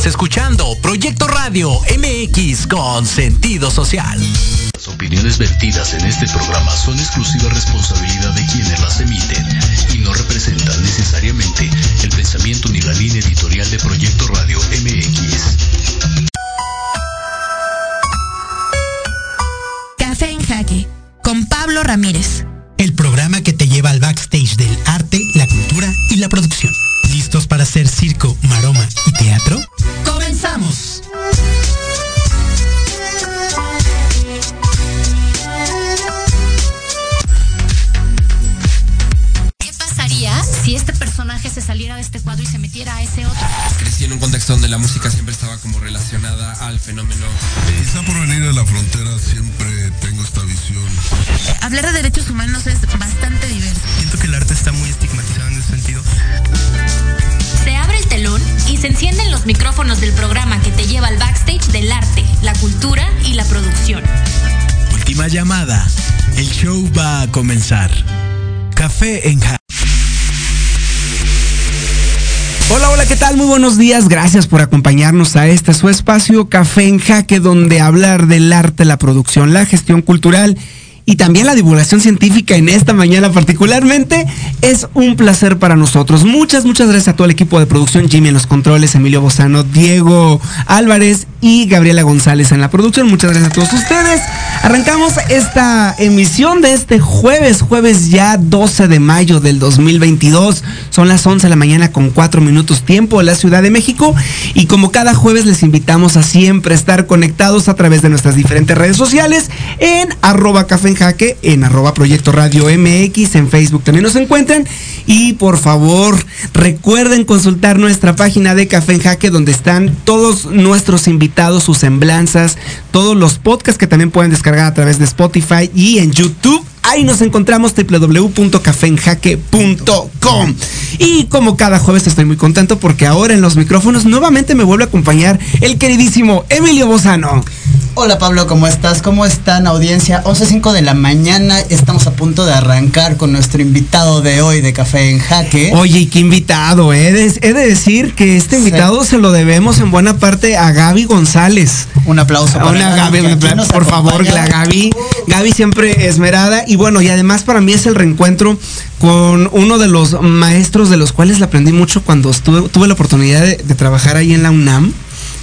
Estás escuchando Proyecto Radio MX con sentido social. Las opiniones vertidas en este programa son exclusiva responsabilidad de quienes las emiten y no representan necesariamente el pensamiento ni la línea editorial de Proyecto Radio MX. Café en Jaque, con Pablo Ramírez. El programa que te lleva al backstage del arte, la cultura y la producción. Micrófonos del programa que te lleva al backstage del arte, la cultura y la producción. Última llamada. El show va a comenzar. Café en Ja. Hola, hola, ¿qué tal? Muy buenos días. Gracias por acompañarnos a este su espacio Café en Jaque, donde hablar del arte, la producción, la gestión cultural y también la divulgación científica en esta mañana particularmente es un placer para nosotros. Muchas, muchas gracias a todo el equipo de producción, Jimmy en los controles, Emilio Bozano, Diego Álvarez y Gabriela González en la producción. Muchas gracias a todos ustedes. Arrancamos esta emisión de este jueves, jueves ya 12 de mayo del 2022. Son las 11 de la mañana con 4 minutos tiempo de la Ciudad de México y como cada jueves les invitamos a siempre estar conectados a través de nuestras diferentes redes sociales en arroba café en jaque, en arroba proyecto radio MX, en Facebook también nos encuentran y por favor recuerden consultar nuestra página de Café en Jaque donde están todos nuestros invitados, sus semblanzas, todos los podcasts que también pueden descargar a través de Spotify y en YouTube. Ahí nos encontramos www.cafenjaque.com. Y como cada jueves estoy muy contento porque ahora en los micrófonos nuevamente me vuelve a acompañar el queridísimo Emilio Bozano. Hola Pablo, ¿cómo estás? ¿Cómo están audiencia? 11.05 de la mañana, estamos a punto de arrancar con nuestro invitado de hoy de Café en Jaque. Oye, y qué invitado, ¿eh? He de, decir que este invitado se lo debemos en buena parte a Gaby González. Un aplauso para Una Gaby, por favor, la Gaby. Gaby siempre esmerada y bueno, y además para mí es el reencuentro con uno de los maestros de los cuales le aprendí mucho cuando estuve, tuve la oportunidad de, de trabajar ahí en la UNAM.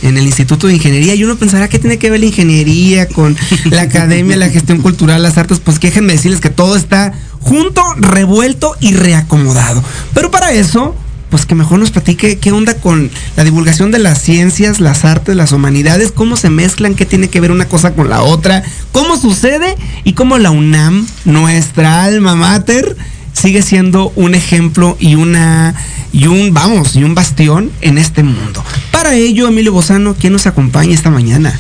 En el Instituto de Ingeniería, y uno pensará que tiene que ver la ingeniería con la academia, la gestión cultural, las artes, pues déjenme decirles que todo está junto, revuelto y reacomodado. Pero para eso, pues que mejor nos platique qué onda con la divulgación de las ciencias, las artes, las humanidades, cómo se mezclan, qué tiene que ver una cosa con la otra, cómo sucede y cómo la UNAM, nuestra alma mater, sigue siendo un ejemplo y una y un vamos y un bastión en este mundo. Para ello, Emilio Bozano, ¿quién nos acompaña esta mañana?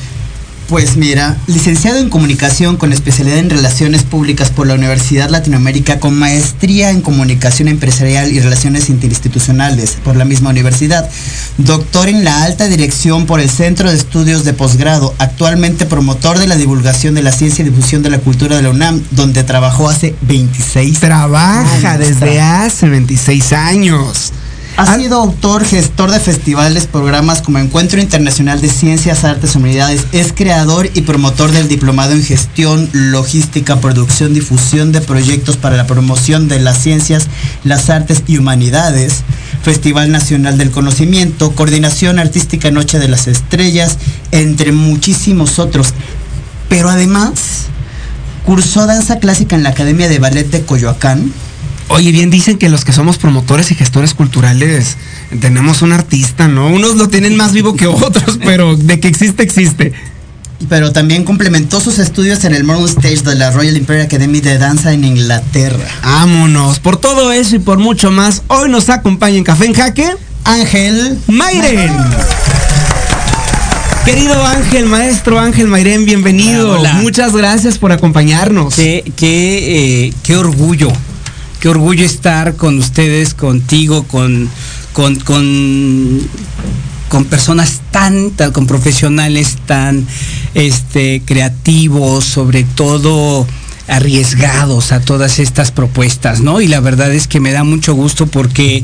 Pues mira, licenciado en comunicación con especialidad en relaciones públicas por la Universidad Latinoamérica con maestría en comunicación empresarial y relaciones interinstitucionales por la misma universidad. Doctor en la alta dirección por el Centro de Estudios de Posgrado, actualmente promotor de la divulgación de la ciencia y difusión de la cultura de la UNAM, donde trabajó hace 26 Trabaja años. desde hace 26 años. Ha sido autor, gestor de festivales, programas como Encuentro Internacional de Ciencias, Artes y Humanidades. Es creador y promotor del Diplomado en Gestión, Logística, Producción, Difusión de Proyectos para la Promoción de las Ciencias, las Artes y Humanidades. Festival Nacional del Conocimiento, Coordinación Artística Noche de las Estrellas, entre muchísimos otros. Pero además, cursó danza clásica en la Academia de Ballet de Coyoacán. Oye, bien dicen que los que somos promotores y gestores culturales tenemos un artista, ¿no? Unos lo tienen más vivo que otros, pero de que existe, existe. pero también complementó sus estudios en el Modern Stage de la Royal Imperial Academy de Danza en Inglaterra. Vámonos. Por todo eso y por mucho más, hoy nos acompaña en Café en Jaque Ángel Mayren. Querido Ángel, maestro Ángel Mayren, bienvenido. Muchas gracias por acompañarnos. Qué, qué, eh, qué orgullo, qué orgullo estar con ustedes, contigo, con, con, con, con personas tan, con profesionales tan este, creativos, sobre todo arriesgados a todas estas propuestas, ¿no? Y la verdad es que me da mucho gusto porque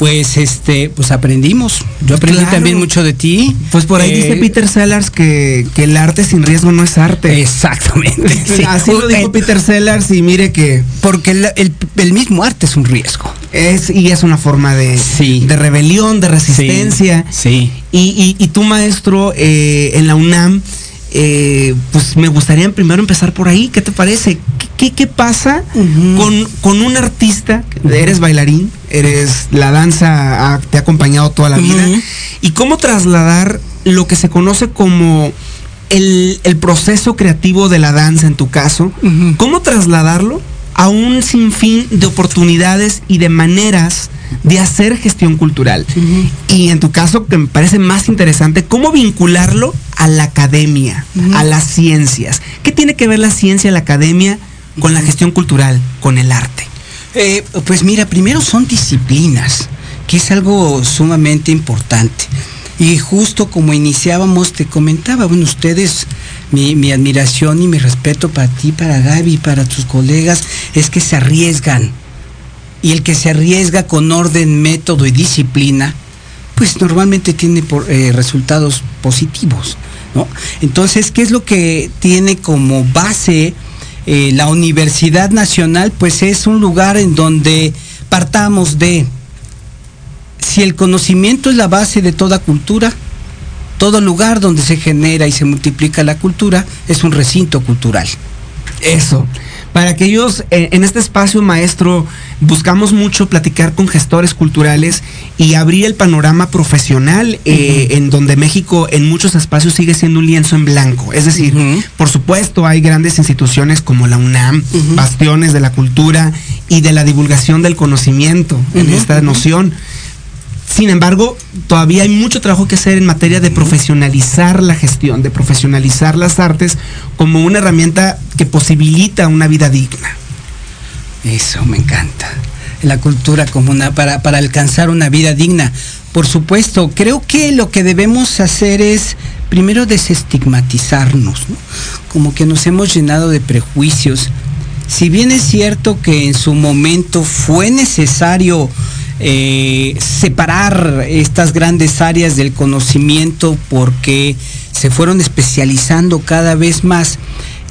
pues este pues aprendimos yo aprendí Claro. también mucho de ti Pues por ahí Eh, dice Peter Sellers que, que el arte sin riesgo no es arte. exactamente sí. Así lo dijo Eh, Peter Sellers y mire que porque el, el- el mismo arte es un riesgo es y es una forma de, Sí. de rebelión, de resistencia. sí Y, y, y tú, maestro, eh, en la UNAM, eh, pues me gustaría primero empezar por ahí. ¿Qué te parece? ¿Qué, pasa con, con un artista? Eres bailarín, eres la danza ha- te ha acompañado toda la vida. ¿Y cómo trasladar lo que se conoce como el, el proceso creativo de la danza en tu caso? ¿Cómo trasladarlo a un sinfín de oportunidades y de maneras de hacer gestión cultural? Y en tu caso, que me parece más interesante, ¿cómo vincularlo a la academia, a las ciencias? ¿Qué tiene que ver la ciencia, la academia con la gestión cultural, con el arte? Eh, pues mira, primero son disciplinas, que es algo sumamente importante. Y justo como iniciábamos, te comentaba, bueno, ustedes, mi, mi admiración y mi respeto para ti, para Gaby, para tus colegas, es que se arriesgan. Y el que se arriesga con orden, método y disciplina, pues normalmente tiene por- eh, resultados positivos. ¿no? Entonces, ¿qué es lo que tiene como base eh, la Universidad Nacional? Pues es un lugar en donde partamos de, si el conocimiento es la base de toda cultura, todo lugar donde se genera y se multiplica la cultura es un recinto cultural. Eso. Para aquellos, eh, en este espacio, maestro, buscamos mucho platicar con gestores culturales y abrir el panorama profesional eh, en donde México en muchos espacios sigue siendo un lienzo en blanco. Es decir, por supuesto hay grandes instituciones como la UNAM, bastiones de la cultura y de la divulgación del conocimiento en esta noción. Sin embargo, todavía hay mucho trabajo que hacer en materia de profesionalizar la gestión, de profesionalizar las artes como una herramienta que posibilita una vida digna. Eso me encanta. La cultura como una para, para alcanzar una vida digna. Por supuesto, creo que lo que debemos hacer es primero desestigmatizarnos, ¿no? Como que nos hemos llenado de prejuicios. Si bien es cierto que en su momento fue necesario eh, separar estas grandes áreas del conocimiento porque se fueron especializando cada vez más,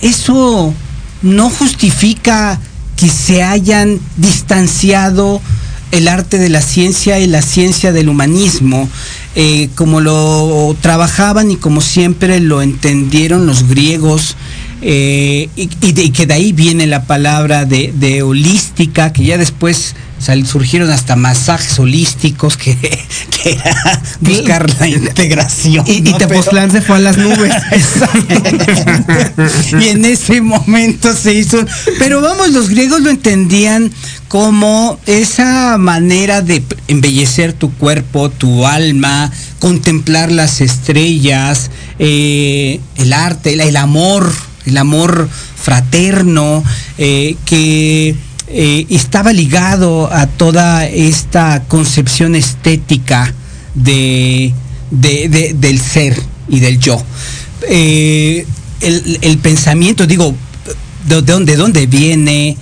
eso no justifica que se hayan distanciado el arte de la ciencia y la ciencia del humanismo, eh, como lo trabajaban y como siempre lo entendieron los griegos, eh, y, y de, y que de ahí viene la palabra de, de holística, que ya después sal- surgieron hasta masajes holísticos, que, que era buscar la integración. Y, y ¿no? Pero- Tepoztlán se fue a las nubes. y en ese momento se hizo. Pero vamos, los griegos lo entendían como esa manera de embellecer tu cuerpo, tu alma, contemplar las estrellas, eh, el arte, el, el amor, el amor fraterno, eh, que eh, estaba ligado a toda esta concepción estética de, de- de- del ser y del yo. Eh, el, pensamiento, digo, ¿de, de dónde, de dónde viene?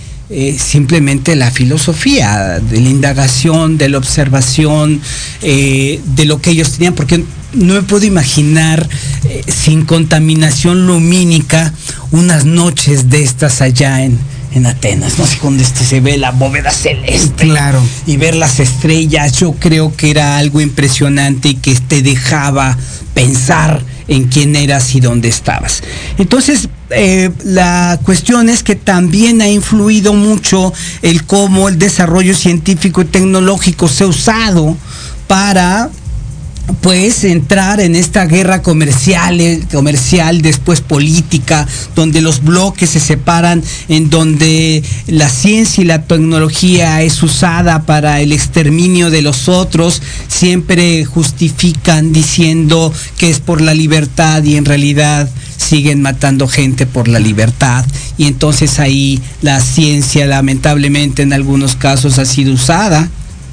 simplemente la filosofía, de la indagación, de la observación, de lo que ellos tenían, porque no me puedo imaginar eh, sin contaminación lumínica unas noches de estas allá en, en Atenas, no sé dónde este se ve la bóveda celeste. Claro. Y ver las estrellas, yo creo que era algo impresionante y que te dejaba pensar en quién eras y dónde estabas. Entonces, eh, la cuestión es que también ha influido mucho el cómo el desarrollo científico y tecnológico se ha usado para pues entrar en esta guerra comercial, eh, comercial, después política, donde los bloques se separan, en donde la ciencia y la tecnología es usada para el exterminio de los otros, siempre justifican diciendo que es por la libertad y en realidad siguen matando gente por la libertad. Y entonces ahí la ciencia lamentablemente en algunos casos ha sido usada,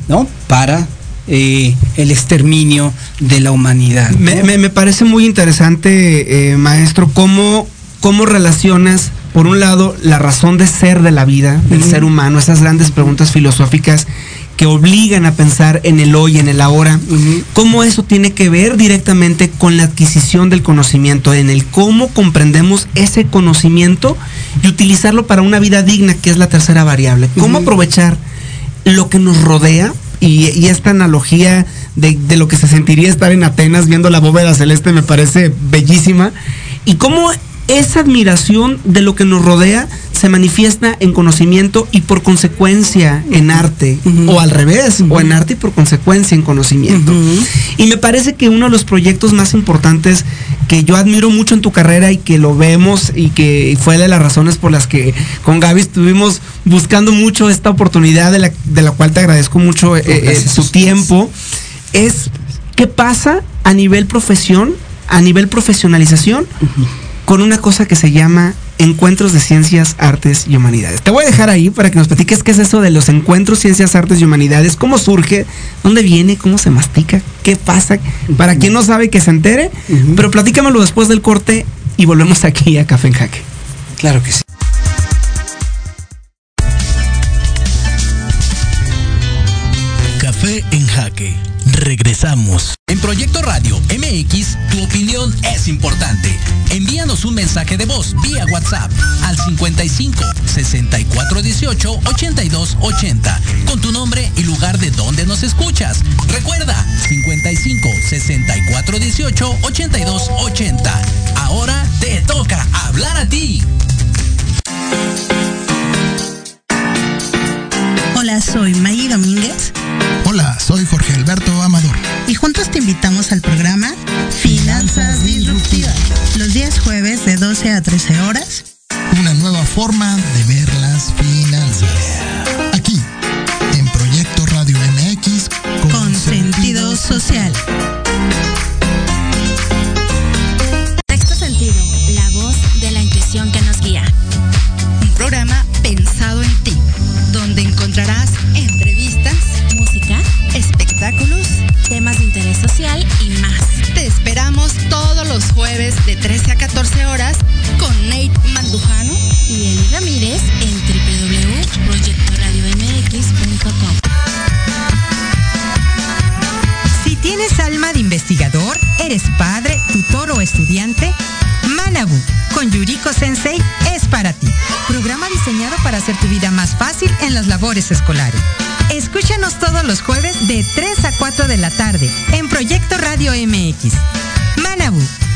¿no? Para eh, el exterminio de la humanidad. Me, parece muy interesante, eh, maestro, cómo, cómo relacionas, por un lado, la razón de ser de la vida, del ser humano, esas grandes preguntas filosóficas que obligan a pensar en el hoy, en el ahora, cómo eso tiene que ver directamente con la adquisición del conocimiento, en el cómo comprendemos ese conocimiento y utilizarlo para una vida digna, que es la tercera variable. Cómo aprovechar lo que nos rodea y, esta analogía de, lo que se sentiría estar en Atenas viendo la bóveda celeste me parece bellísima. Y cómo esa admiración de lo que nos rodea se manifiesta en conocimiento y por consecuencia en arte, o al revés, o en arte y por consecuencia en conocimiento. Y me parece que uno de los proyectos más importantes que yo admiro mucho en tu carrera y que lo vemos y que fue de las razones por las que con Gaby estuvimos buscando mucho esta oportunidad de la, cual te agradezco mucho eh, eh, su tiempo, es qué pasa a nivel profesión, a nivel profesionalización con una cosa que se llama Encuentros de Ciencias, Artes y Humanidades. Te voy a dejar ahí para que nos platiques qué es eso de los Encuentros Ciencias, Artes y Humanidades, cómo surge, dónde viene, cómo se mastica, qué pasa, para quien no sabe que se entere, pero platícamelo después del corte y volvemos aquí a Café en Jaque. Claro que sí. Café en Jaque. Regresamos. En Proyecto Radio MX, tu opinión es importante. Envíanos un mensaje de voz vía WhatsApp al 55 64 18 82 80 con tu nombre y lugar de donde nos escuchas. Recuerda 55 64 18 82 80. Ahora te toca hablar a ti. Hola, soy Maggie Domínguez. Hola, soy Jorge Alberto Amador. Y juntos te invitamos al programa Finanzas Disruptivas. Los días jueves de 12 a 13 horas. Una nueva forma de ver las finanzas. Los jueves de 13 a 14 horas con Nate Mandujano y Eli Ramírez en www.proyectoradiomx.com. Si tienes alma de investigador, eres padre, tutor o estudiante, Manabu con Yuriko Sensei es para ti. Programa diseñado para hacer tu vida más fácil en las labores escolares. Escúchanos todos los jueves de 3 a 4 de la tarde en Proyecto Radio MX. Manabu,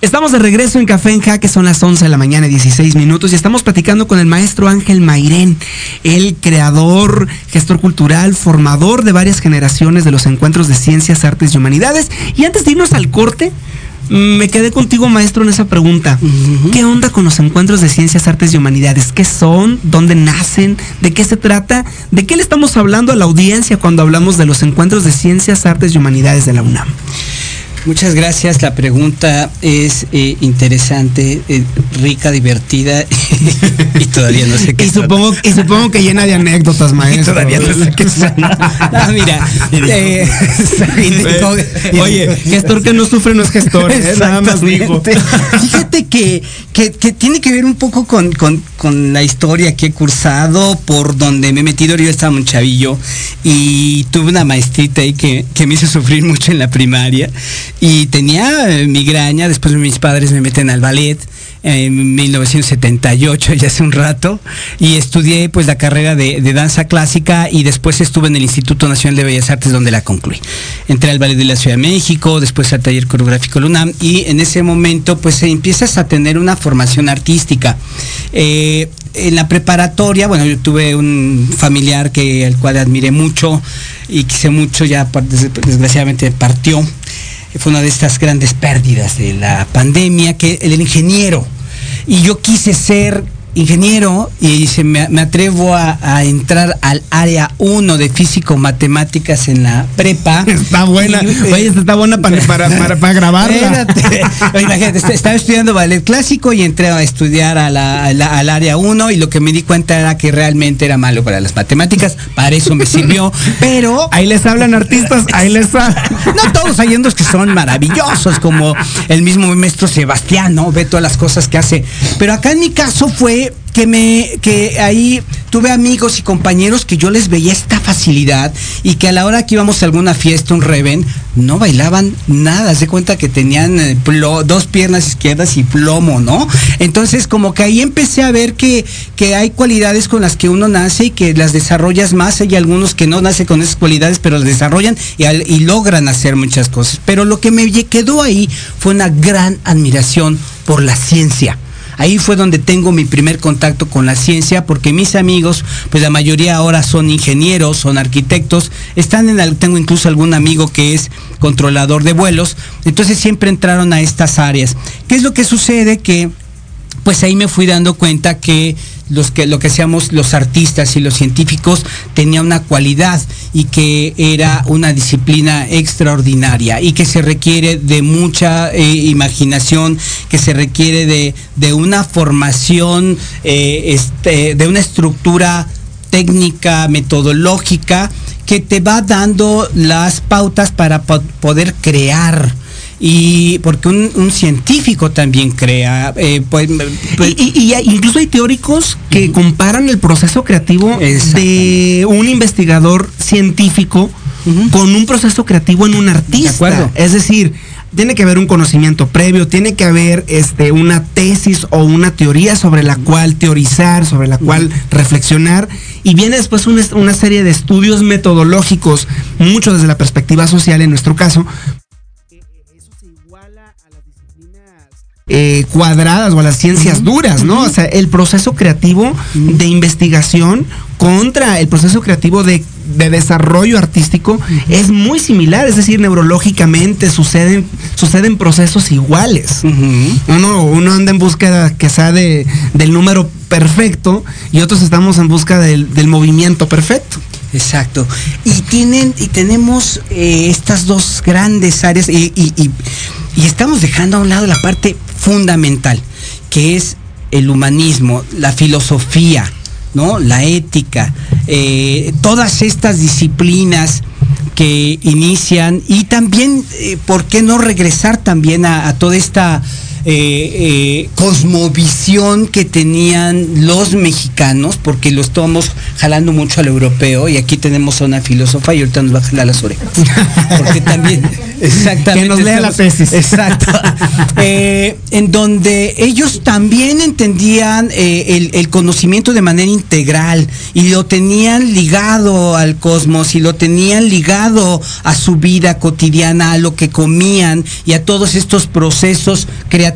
Estamos de regreso en Café en Jaque, son las 11 de la mañana, 16 minutos, y estamos platicando con el maestro Ángel Mairén, el creador, gestor cultural, formador de varias generaciones de los encuentros de ciencias, artes y humanidades. Y antes de irnos al corte, me quedé contigo, maestro, en esa pregunta. ¿Qué onda con los encuentros de ciencias, artes y humanidades? ¿Qué son? ¿Dónde nacen? ¿De qué se trata? ¿De qué le estamos hablando a la audiencia cuando hablamos de los encuentros de ciencias, artes y humanidades de la UNAM? Muchas gracias. La pregunta es eh, interesante, eh, rica, divertida y todavía no sé qué. Y supongo, y supongo que llena de anécdotas, maestro. todavía no sé qué son. Ah, mira. eh, Oye, gestor que no sufre no es gestor, nada más dijo. Fíjate que, que, que tiene que ver un poco con, con, con la historia que he cursado, por donde me he metido. Yo estaba muy chavillo y tuve una maestrita ahí que, que me hizo sufrir mucho en la primaria y tenía eh, migraña, después mis padres me meten al ballet en 1978, ya hace un rato, y estudié pues la carrera de, de, danza clásica y después estuve en el Instituto Nacional de Bellas Artes donde la concluí. Entré al Ballet de la Ciudad de México, después al taller coreográfico LUNAM y en ese momento pues empiezas a tener una formación artística. Eh, en la preparatoria, bueno, yo tuve un familiar que al cual admiré mucho y quise mucho, ya desgraciadamente partió fue una de estas grandes pérdidas de la pandemia, que el ingeniero. Y yo quise ser ingeniero y se me, me atrevo a, a, entrar al área 1 de físico matemáticas en la prepa. Está buena. Y, Oye, está buena para, para, para, para grabarla. Imagínate, estaba estudiando ballet clásico y entré a estudiar a la, a la, al área 1 y lo que me di cuenta era que realmente era malo para las matemáticas. Para eso me sirvió. Pero. Ahí les hablan artistas, ahí les hablan. No todos hay unos que son maravillosos, como el mismo maestro Sebastián, ¿no? Ve todas las cosas que hace. Pero acá en mi caso fue que me que ahí tuve amigos y compañeros que yo les veía esta facilidad y que a la hora que íbamos a alguna fiesta, un reven, no bailaban nada, se cuenta que tenían eh, dos piernas izquierdas y plomo, ¿no? Entonces como que ahí empecé a ver que, que hay cualidades con las que uno nace y que las desarrollas más, hay algunos que no nacen con esas cualidades, pero las desarrollan y, y logran hacer muchas cosas. Pero lo que me quedó ahí fue una gran admiración por la ciencia. Ahí fue donde tengo mi primer contacto con la ciencia, porque mis amigos, pues la mayoría ahora son ingenieros, son arquitectos, están en el, tengo incluso algún amigo que es controlador de vuelos, entonces siempre entraron a estas áreas. ¿Qué es lo que sucede? Que pues ahí me fui dando cuenta que los que lo que seamos los artistas y los científicos tenía una cualidad y que era una disciplina extraordinaria y que se requiere de mucha eh, imaginación, que se requiere de, de una formación, eh, este, de una estructura técnica, metodológica, que te va dando las pautas para po poder crear y porque un, un científico también crea. Eh, pues, pues, y, y, y, incluso hay teóricos que uh -huh. comparan el proceso creativo de un investigador científico uh -huh. con un proceso creativo en un artista. De acuerdo. Es decir, tiene que haber un conocimiento previo, tiene que haber este, una tesis o una teoría sobre la cual teorizar, sobre la cual reflexionar, y viene después una, una serie de estudios metodológicos, mucho desde la perspectiva social en nuestro caso, eh, cuadradas o a las ciencias duras, ¿no? O sea, el proceso creativo de investigación contra el proceso creativo de, de desarrollo artístico es muy similar, es decir, neurológicamente suceden, suceden procesos iguales. Uno, uno anda en búsqueda de, del número perfecto y otros estamos en busca del, del movimiento perfecto. Exacto. Y tienen, y tenemos eh, estas dos grandes áreas y, y, y, y, estamos dejando a un lado la parte fundamental, que es el humanismo, la filosofía, ¿no? La ética, eh, todas estas disciplinas que inician y también, eh, ¿por qué no regresar también a, a toda esta eh, eh, cosmovisión que tenían los mexicanos, porque lo estamos jalando mucho al europeo, y aquí tenemos a una filósofa y ahorita nos va a jalar las orejas. Porque también, exactamente. Que nos lea la tesis. Exacto. eh, en donde ellos también entendían el, el, conocimiento de manera integral y lo tenían ligado al cosmos y lo tenían ligado a su vida cotidiana, a lo que comían y a todos estos procesos creativos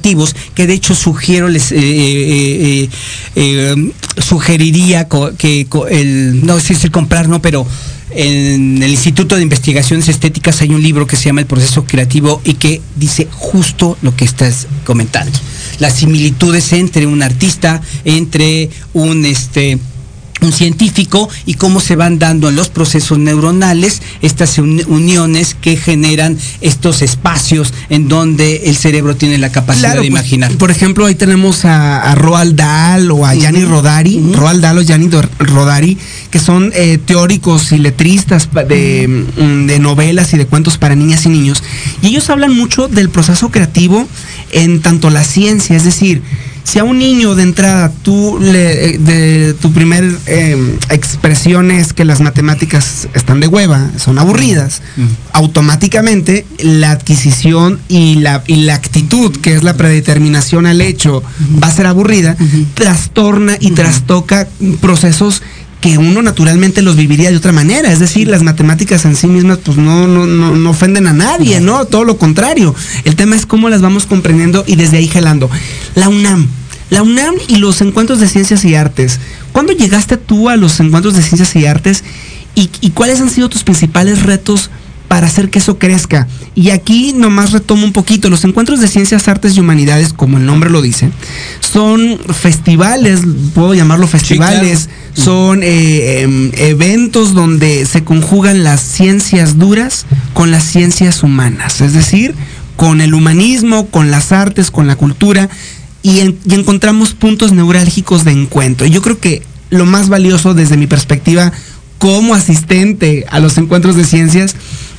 que de hecho sugiero les eh, eh, eh, sugeriría que el no sé si el comprar no pero en el Instituto de Investigaciones Estéticas hay un libro que se llama El proceso creativo y que dice justo lo que estás comentando. Las similitudes entre un artista entre un este un científico y cómo se van dando en los procesos neuronales estas uniones que generan estos espacios en donde el cerebro tiene la capacidad de pues, imaginar. Por ejemplo, ahí tenemos a, Roald Dahl o a Gianni Rodari, Roald Dahl o Gianni Rodari, que son eh, teóricos y letristas de, mm, de novelas y de cuentos para niñas y niños. Y ellos hablan mucho del proceso creativo en tanto la ciencia, es decir, si a un niño de entrada tú le, eh, de tu primer em, expresión es que las matemáticas están de hueva, son aburridas, automáticamente la adquisición y la, y la actitud, que es la predeterminación al hecho, va a ser aburrida, trastorna y trastoca procesos que uno naturalmente los viviría de otra manera. Es decir, las matemáticas en sí mismas pues no, no, no, ofenden a nadie, ¿no? Todo lo contrario. El tema es cómo las vamos comprendiendo y desde ahí gelando. La UNAM. La UNAM y los encuentros de ciencias y artes. ¿Cuándo llegaste tú a los encuentros de ciencias y artes y, y cuáles han sido tus principales retos para hacer que eso crezca. Y aquí nomás retomo un poquito, los encuentros de ciencias, artes y humanidades, como el nombre lo dice, son festivales, puedo llamarlo festivales, son eh, em, eventos donde se conjugan las ciencias duras con las ciencias humanas, es decir, con el humanismo, con las artes, con la cultura, y, y encontramos puntos neurálgicos de encuentro. Yo creo que lo más valioso desde mi perspectiva como asistente a los encuentros de ciencias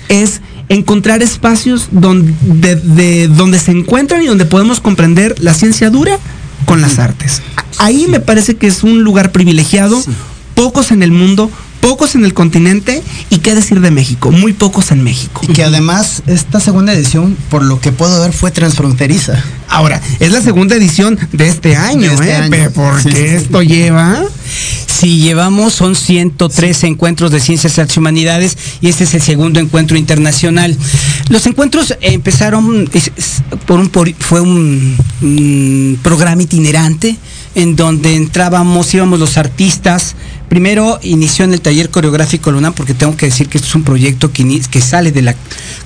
es encontrar espacios donde, de, donde se encuentran y donde podemos comprender la ciencia dura con las artes. Ahí me parece que es un lugar privilegiado, pocos en el mundo, pocos en el continente y qué decir de México, muy pocos en México. Y que además esta segunda edición, por lo que puedo ver, fue transfronteriza. Ahora, es la segunda edición de este año, este ¿eh? Porque esto lleva... Sí, llevamos, son 103 encuentros de ciencias y humanidades y este es el segundo encuentro internacional. Los encuentros empezaron por un fue un programa itinerante en donde entrábamos, íbamos los artistas. Primero inició en el taller coreográfico Luna, porque tengo que decir que esto es un proyecto que, que sale de la...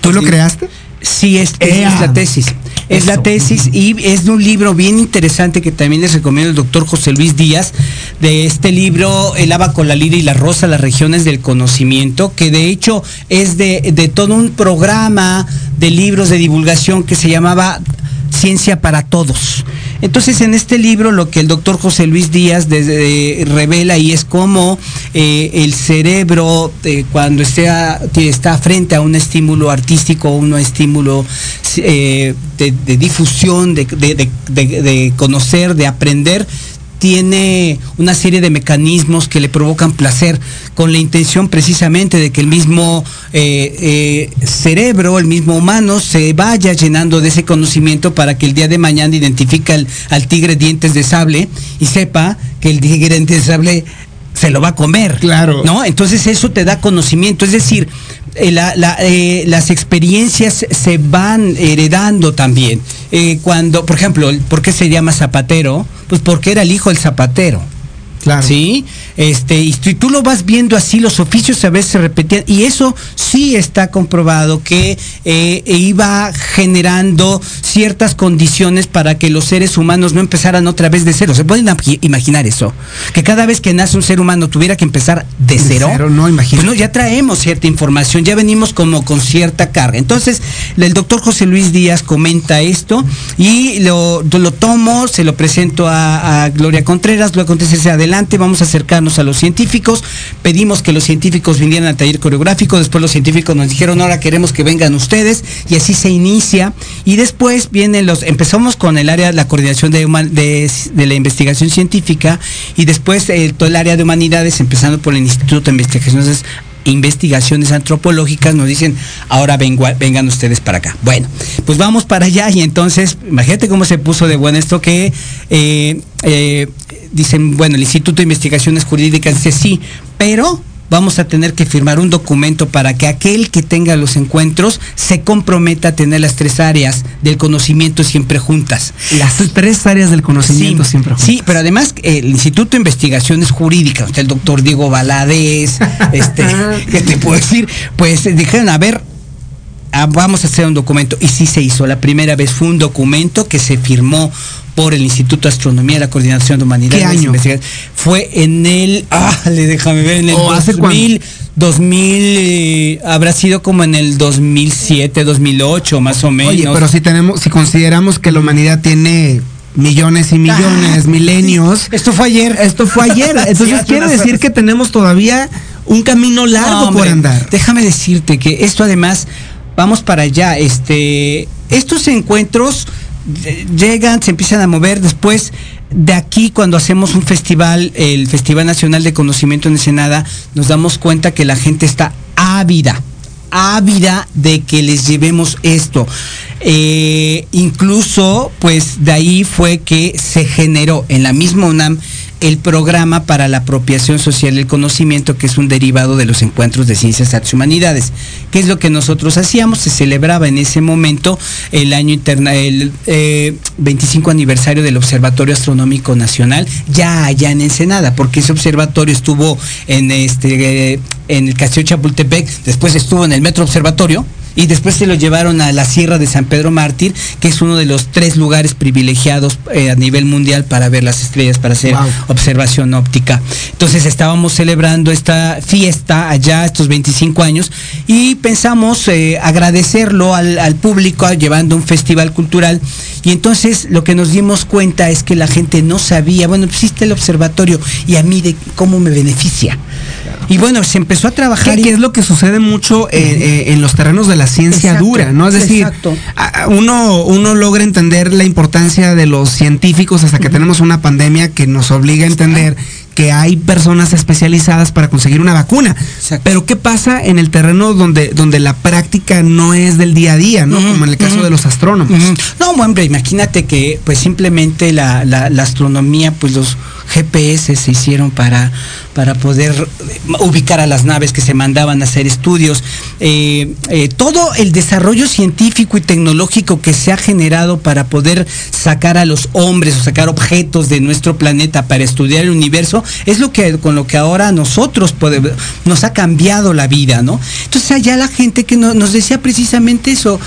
¿Tú lo creaste? Sí, es, la tesis. Es la tesis y es de un libro bien interesante que también les recomiendo el doctor José Luis Díaz, de este libro El Aba con la Lira y la Rosa, las regiones del conocimiento, que de hecho es de, de todo un programa de libros de divulgación que se llamaba Ciencia para Todos. Entonces, en este libro lo que el doctor José Luis Díaz revela y es cómo eh, el cerebro, eh, cuando está, frente a un estímulo artístico un estímulo eh, de, difusión, de conocer, de aprender, tiene una serie de mecanismos que le provocan placer con la intención precisamente de que el mismo eh, eh, cerebro, el mismo humano, se vaya llenando de ese conocimiento para que el día de mañana identifique al, tigre dientes de sable y sepa que el tigre dientes de sable se lo va a comer. Claro. ¿No? Entonces eso te da conocimiento. Es decir, eh, las experiencias se van heredando también. cuando, por ejemplo, ¿por qué se llama zapatero? Pues porque era el hijo del zapatero. Claro. ¿Sí? Este, y tú lo vas viendo así, los oficios a veces se repetían, y eso sí está comprobado que eh, iba generando ciertas condiciones para que los seres humanos no empezaran otra vez de cero. ¿Se pueden imaginar eso? Que cada vez que nace un ser humano tuviera que empezar de cero. no, imagino. Pues ya traemos cierta información, ya venimos como con cierta carga. Entonces, el doctor José Luis Díaz comenta esto y lo, lo tomo, se lo presento a, Gloria Contreras, luego acontece adelante, vamos a acercar a los científicos, pedimos que los científicos vinieran al taller coreográfico, después los científicos nos dijeron, ahora queremos que vengan ustedes, y así se inicia, y después vienen los, empezamos con el área de la coordinación de, de, la investigación científica, y después eh, todo el área de humanidades, empezando por el Instituto de Investigaciones investigaciones antropológicas nos dicen, ahora vengan ustedes para acá. Bueno, pues vamos para allá y entonces, imagínate cómo se puso de bueno esto que eh, eh, dicen, bueno, el Instituto de Investigaciones Jurídicas dice sí, pero vamos a tener que firmar un documento para que aquel que tenga los encuentros se comprometa a tener las tres áreas del conocimiento siempre juntas. Las tres áreas del conocimiento siempre juntas. Sí, pero además el Instituto de Investigaciones Jurídicas, el doctor Diego Valadez, este, ¿qué te puedo decir? Pues dijeron, a ver, ah, vamos a hacer un documento. Y sí se hizo. La primera vez fue un documento que se firmó por el Instituto de Astronomía y la Coordinación de Humanidades. ¿Qué año? Fue en el, ah, le déjame ver, en el ¿O hace 2000, 2000, eh, habrá sido como en el 2007, 2008, más o menos. Oye, pero si tenemos, si consideramos que la humanidad tiene millones y millones, Ah, milenios. Esto fue ayer. Esto fue ayer. Entonces quiere decir horas. que tenemos todavía un camino largo No, por andar. Déjame decirte que esto además, vamos para allá, este, estos encuentros eh, llegan, se empiezan a mover después de aquí cuando hacemos un festival, el Festival Nacional de Conocimiento en Ensenada, nos damos cuenta que la gente está ávida, ávida de que les llevemos esto. Eh, incluso, pues de ahí fue que se generó en la misma UNAM el programa para la apropiación social del conocimiento, que es un derivado de los encuentros de ciencias, artes y humanidades. ¿Qué es lo que nosotros hacíamos? Se celebraba en ese momento el año interna, el eh, 25 aniversario del Observatorio Astronómico Nacional, ya allá en Ensenada, porque ese observatorio estuvo en este eh, en el Castillo Chapultepec, después estuvo en el Metro Observatorio, y después se lo llevaron a la Sierra de San Pedro Mártir, que es uno de los tres lugares privilegiados eh, a nivel mundial para ver las estrellas, para hacer Wow. Observación óptica. Entonces estábamos celebrando esta fiesta allá, estos 25 años, y pensamos eh, agradecerlo al, al público llevando un festival cultural. Y entonces lo que nos dimos cuenta es que la gente no sabía, bueno, existe el observatorio y a mí de cómo me beneficia. Y bueno, se empezó a trabajar. ¿Qué, y- es lo que sucede mucho eh, eh, en los terrenos de la ciencia Exacto, dura, ¿no? Es decir, a- uno, uno logra entender la importancia de los científicos hasta que tenemos una pandemia que nos obliga a entender que hay personas especializadas para conseguir una vacuna. Pero ¿qué pasa en el terreno donde, donde la práctica no es del día a día, ¿no? Como en el caso de los astrónomos. No, hombre, imagínate que pues simplemente la, la- la astronomía, pues los GPS se hicieron para, para poder eh, ubicar a las naves que se mandaban a hacer estudios. Eh, eh, todo el desarrollo científico y tecnológico que se ha generado para poder sacar a los hombres o sacar objetos de nuestro planeta para estudiar el universo es lo que con lo que ahora nosotros nos ha cambiado la vida, ¿no? Entonces allá la gente que no- nos decía precisamente eso,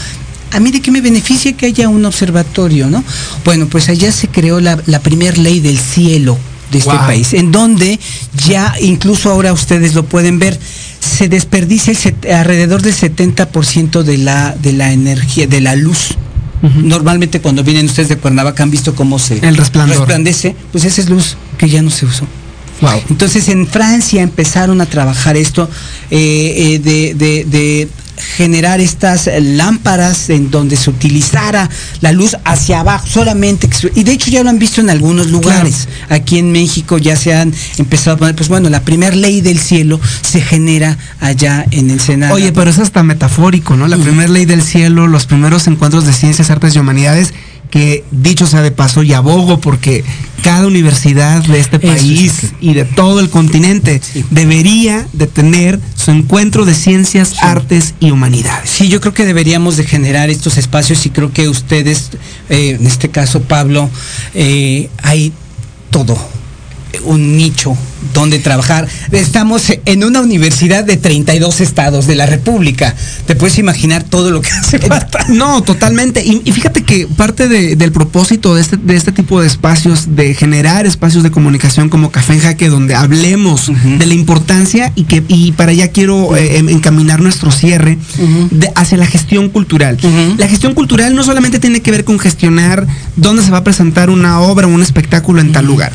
a mí de qué me beneficia que haya un observatorio, ¿no? Bueno, pues allá se creó la, la primer ley del cielo de este Wow. país, en donde ya incluso ahora ustedes lo pueden ver, se desperdicia el alrededor del 70% de la, de la energía, de la luz. Normalmente cuando vienen ustedes de Cuernavaca han visto cómo se El resplandece, pues esa es luz que ya no se usó. Wow. Entonces en Francia empezaron a trabajar esto eh, eh, de, de- de generar estas lámparas en donde se utilizara la luz hacia abajo solamente. Y de hecho ya lo han visto en algunos lugares. Aquí en México ya se han empezado a poner, pues bueno, la primera ley del cielo se genera allá en Ensenada. Oye, pero es hasta metafórico, ¿no? La primera ley del cielo, los primeros encuentros de ciencias, artes y humanidades, que dicho sea de paso, y abogo porque cada universidad de este país y de todo el continente debería de tener su encuentro de ciencias, artes y humanidades. Sí, yo creo que deberíamos de generar estos espacios y creo que ustedes, eh, en este caso Pablo, eh, hay todo, un nicho donde trabajar. Estamos en una universidad de 32 estados de la República. Te puedes imaginar todo lo que hace falta. No, totalmente. Y, y fíjate que parte de- del propósito de este, de este tipo de espacios, de generar espacios de comunicación como Café en Jaque, donde hablemos de la importancia y que y para allá quiero eh, em- encaminar nuestro cierre de- hacia la gestión cultural. La gestión cultural no solamente tiene que ver con gestionar dónde se va a presentar una obra o un espectáculo en tal lugar.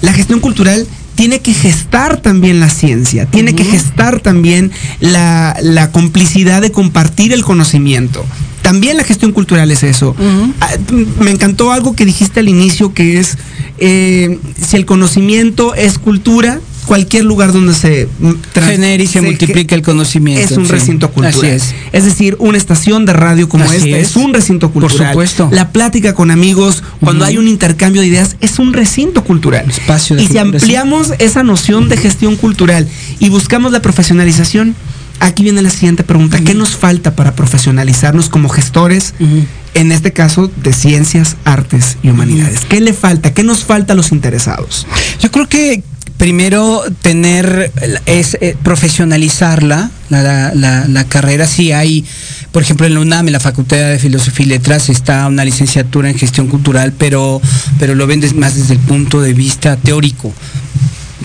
La gestión cultural tiene que gestar también la ciencia, tiene que gestar también la, la complicidad de compartir el conocimiento. También la gestión cultural es eso. Ah, Me encantó algo que dijiste al inicio, que es, eh, si el conocimiento es cultura, cualquier lugar donde se Genera y se multiplica el conocimiento. es un sí. recinto cultural. Así es. decir, una estación de radio como Así esta es. es. un recinto Por cultural. supuesto. La plática con amigos, cuando hay un intercambio de ideas, es un recinto cultural. Espacio de y si ampliamos esa noción de gestión cultural y buscamos la profesionalización, aquí viene la siguiente pregunta. ¿Qué nos falta para profesionalizarnos como gestores? En este caso, de ciencias, artes y humanidades. ¿Qué le falta? ¿Qué nos falta a los interesados? Yo creo que primero tener es eh, profesionalizarla la, la- la- carrera. Si hay por ejemplo, en la UNAM, en la Facultad de Filosofía y Letras, está una licenciatura en gestión cultural, pero, pero lo ven más desde el punto de vista teórico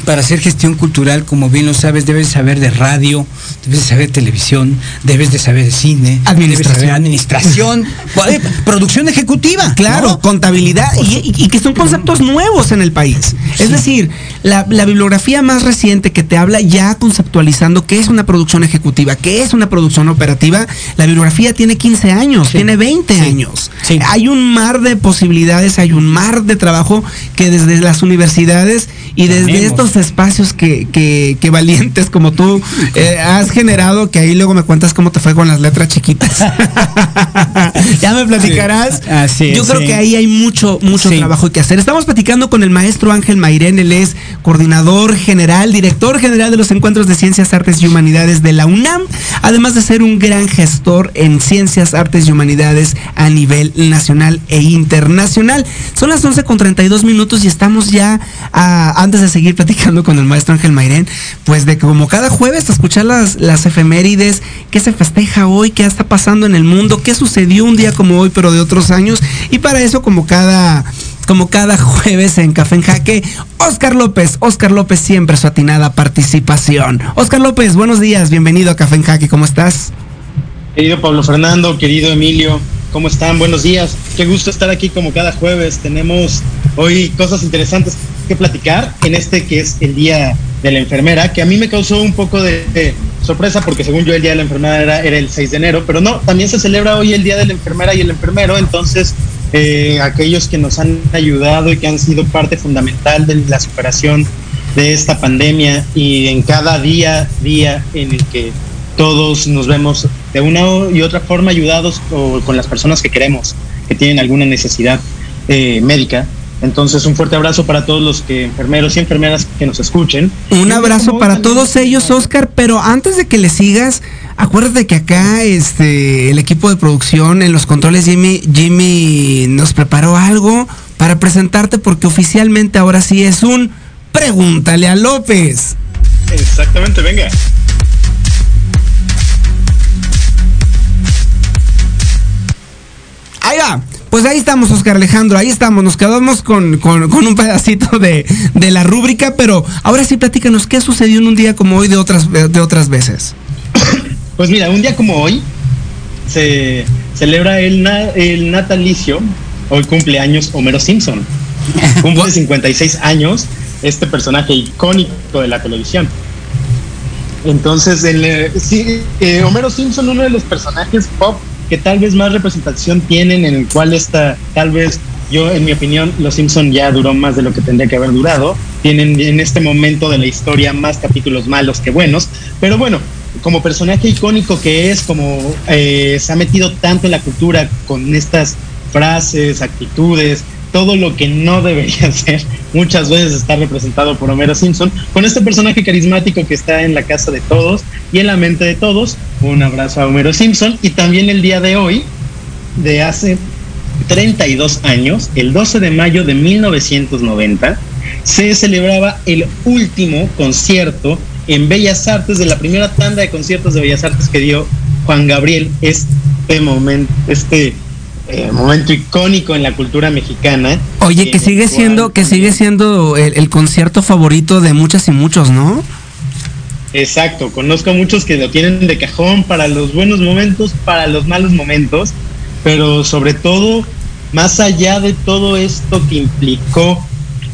para hacer gestión cultural, como bien lo sabes, debes saber de radio, debes de saber de televisión, debes de saber de cine, administración, administración producción ejecutiva. Claro, contabilidad, y, que son conceptos nuevos en el país. Es. Decir, la, bibliografía más reciente que te habla ya conceptualizando qué es una producción ejecutiva, qué es una producción operativa, la bibliografía tiene 15 años, tiene 20 años. Hay un mar de posibilidades, hay un mar de trabajo que desde las universidades y desde estos espacios que, valientes como tú eh, has generado, que ahí luego me cuentas cómo te fue con las letras chiquitas. ya me platicarás. Yo creo que ahí hay mucho, mucho trabajo que hacer. Estamos platicando con el maestro Ángel Mairén, él es coordinador general, director general de los encuentros de ciencias, artes y humanidades de la UNAM, además de ser un gran gestor en ciencias, artes y humanidades a nivel nacional e internacional. Son las 11 con 32 minutos y estamos ya antes de seguir platicando con el maestro Ángel Mairén, pues de como cada jueves escuchar las, las efemérides, qué se festeja hoy, qué está pasando en el mundo, qué sucedió un día como hoy, pero de otros años. Y para eso, como cada como cada jueves en Café en Jaque, Oscar López. Oscar López siempre su atinada participación. Oscar López, buenos días, bienvenido a Café en Jaque, ¿cómo estás? Querido Pablo Fernando, querido Emilio, ¿cómo están? Buenos días. Qué gusto estar aquí como cada jueves. Tenemos hoy cosas interesantes que platicar en este que es el Día de la Enfermera, que a mí me causó un poco de, sorpresa porque según yo el Día de la Enfermera era, era, el 6 de enero, pero no, también se celebra hoy el Día de la Enfermera y el enfermero, entonces eh, aquellos que nos han ayudado y que han sido parte fundamental de la superación de esta pandemia y en cada día, día en el que todos nos vemos de una y otra forma ayudados o con las personas que queremos, que tienen alguna necesidad eh, médica, entonces, un fuerte abrazo para todos los que enfermeros y enfermeras que nos escuchen. Un abrazo para todos ellos, Oscar, pero antes de que le sigas, acuérdate que acá este el equipo de producción en los controles Jimmy Jimmy nos preparó algo para presentarte porque oficialmente ahora sí es un pregúntale a López. Exactamente, venga. Ahí va. Pues ahí estamos, Oscar Alejandro, ahí estamos. Nos quedamos con, un pedacito de, la rúbrica, pero ahora sí platícanos, ¿qué sucedió en un día como hoy de otras, de otras veces? Pues mira, un día como hoy se celebra el, el natalicio, hoy cumpleaños Homero Simpson. Cumple 56 años este personaje icónico de la televisión. Entonces, el, sí, eh, Homero Simpson, uno de los personajes pop que tal vez más representación tienen, en el cual está, tal vez, yo en mi opinión, Los Simpson ya duró más de lo que tendría que haber durado. Tienen en este momento de la historia más capítulos malos que buenos. Pero bueno, como personaje icónico que es, como eh, se ha metido tanto en la cultura con estas frases, actitudes, todo lo que no debería ser, muchas veces está representado por Homero Simpson, con este personaje carismático que está en la casa de todos y en la mente de todos. Un abrazo a Homero Simpson y también el día de hoy, de hace 32 años, el 12 de mayo de 1990, se celebraba el último concierto en Bellas Artes de la primera tanda de conciertos de Bellas Artes que dio Juan Gabriel este momento, este eh, momento icónico en la cultura mexicana. Oye, que sigue siendo, que sigue siendo el, concierto favorito de muchas y muchos, ¿no? Exacto, conozco a muchos que lo tienen de cajón para los buenos momentos, para los malos momentos, pero sobre todo, más allá de todo esto que implicó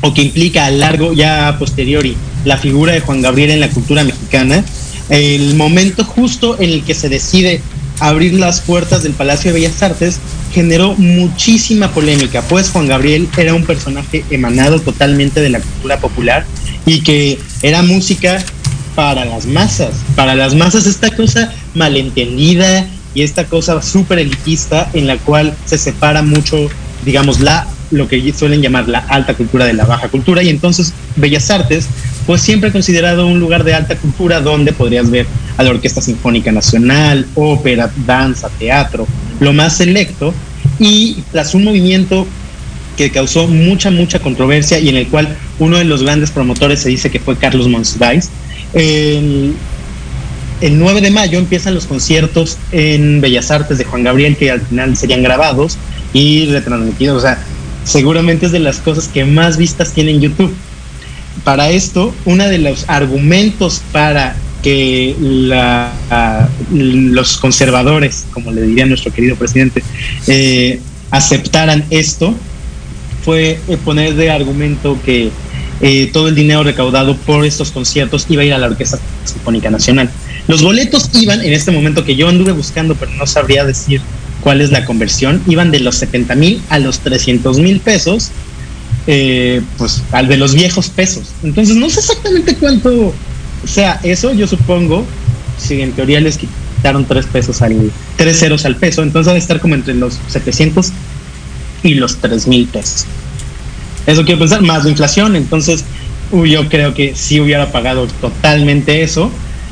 o que implica a largo, ya a posteriori, la figura de Juan Gabriel en la cultura mexicana, el momento justo en el que se decide abrir las puertas del Palacio de Bellas Artes generó muchísima polémica, pues Juan Gabriel era un personaje emanado totalmente de la cultura popular y que era música para las masas, para las masas esta cosa malentendida y esta cosa súper elitista en la cual se separa mucho, digamos, la lo que suelen llamar la alta cultura de la baja cultura. Y entonces Bellas Artes pues siempre considerado un lugar de alta cultura donde podrías ver a la Orquesta Sinfónica Nacional, ópera, danza, teatro, lo más selecto y tras un movimiento que causó mucha, mucha controversia y en el cual uno de los grandes promotores se dice que fue Carlos Monsiváis, el 9 de mayo empiezan los conciertos en Bellas Artes de Juan Gabriel, que al final serían grabados y retransmitidos. O sea, seguramente es de las cosas que más vistas tiene en YouTube. Para esto, uno de los argumentos para que los conservadores, como le diría nuestro querido presidente, eh, aceptaran esto fue eh, poner de argumento que eh, todo el dinero recaudado por estos conciertos iba a ir a la Orquesta Sinfónica Nacional. Los boletos iban, en este momento que yo anduve buscando, pero no sabría decir cuál es la conversión, iban de los 70 mil a los 300 mil pesos, eh, pues al de los viejos pesos. Entonces no sé exactamente cuánto sea eso, yo supongo, si en teoría les quitaron tres pesos al, tres ceros al peso, entonces debe estar como entre los 700 y los 3 mil pesos. Eso quiero pensar, más la inflación, entonces yo creo que sí hubiera pagado totalmente eso